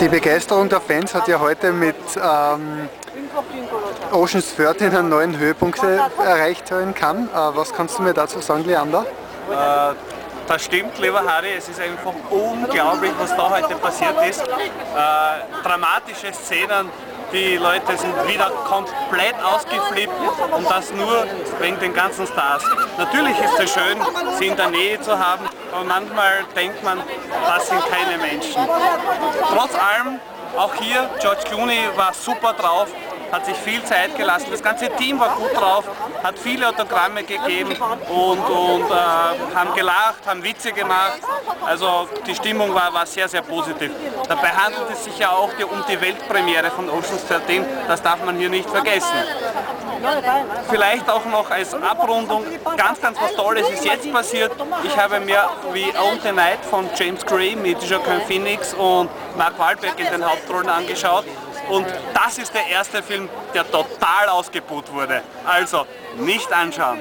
Die Begeisterung der Fans hat ja heute mit ähm, Oceans 13 einen neuen Höhepunkt erreicht in Cannes. Äh, was kannst du mir dazu sagen, Leander? Äh, das stimmt, lieber Harry, es ist einfach unglaublich, was da heute passiert ist. Äh, dramatische Szenen, die Leute sind wieder komplett ausgeflippt und das nur wegen den ganzen Stars. Natürlich ist es schön, sie in der Nähe zu haben, aber manchmal denkt man, das sind keine Menschen. Trotz allem, auch hier, George Clooney war super drauf, hat sich viel Zeit gelassen. Das ganze Team war gut drauf, hat viele Autogramme gegeben und, und äh, haben gelacht, haben Witze gemacht. Also die Stimmung war, war sehr, sehr positiv. Dabei handelt es sich ja auch um die Weltpremiere von Ocean's 13, das darf man hier nicht vergessen. Vielleicht auch noch als Abrundung, ganz, ganz was Tolles ist jetzt passiert. Ich habe mir wie On the Night von James Gray mit Joaquin Phoenix und Mark Wahlberg in den Hauptrollen angeschaut. Und das ist der erste Film, der total ausgebuht wurde. Also nicht anschauen.